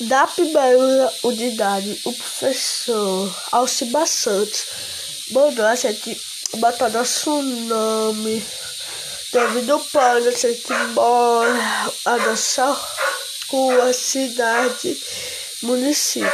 Da primeira unidade, o professor Alciba Santos mandou a gente botar nosso nome, devido ao plano, a gente mora, a nossa rua, cidade, município.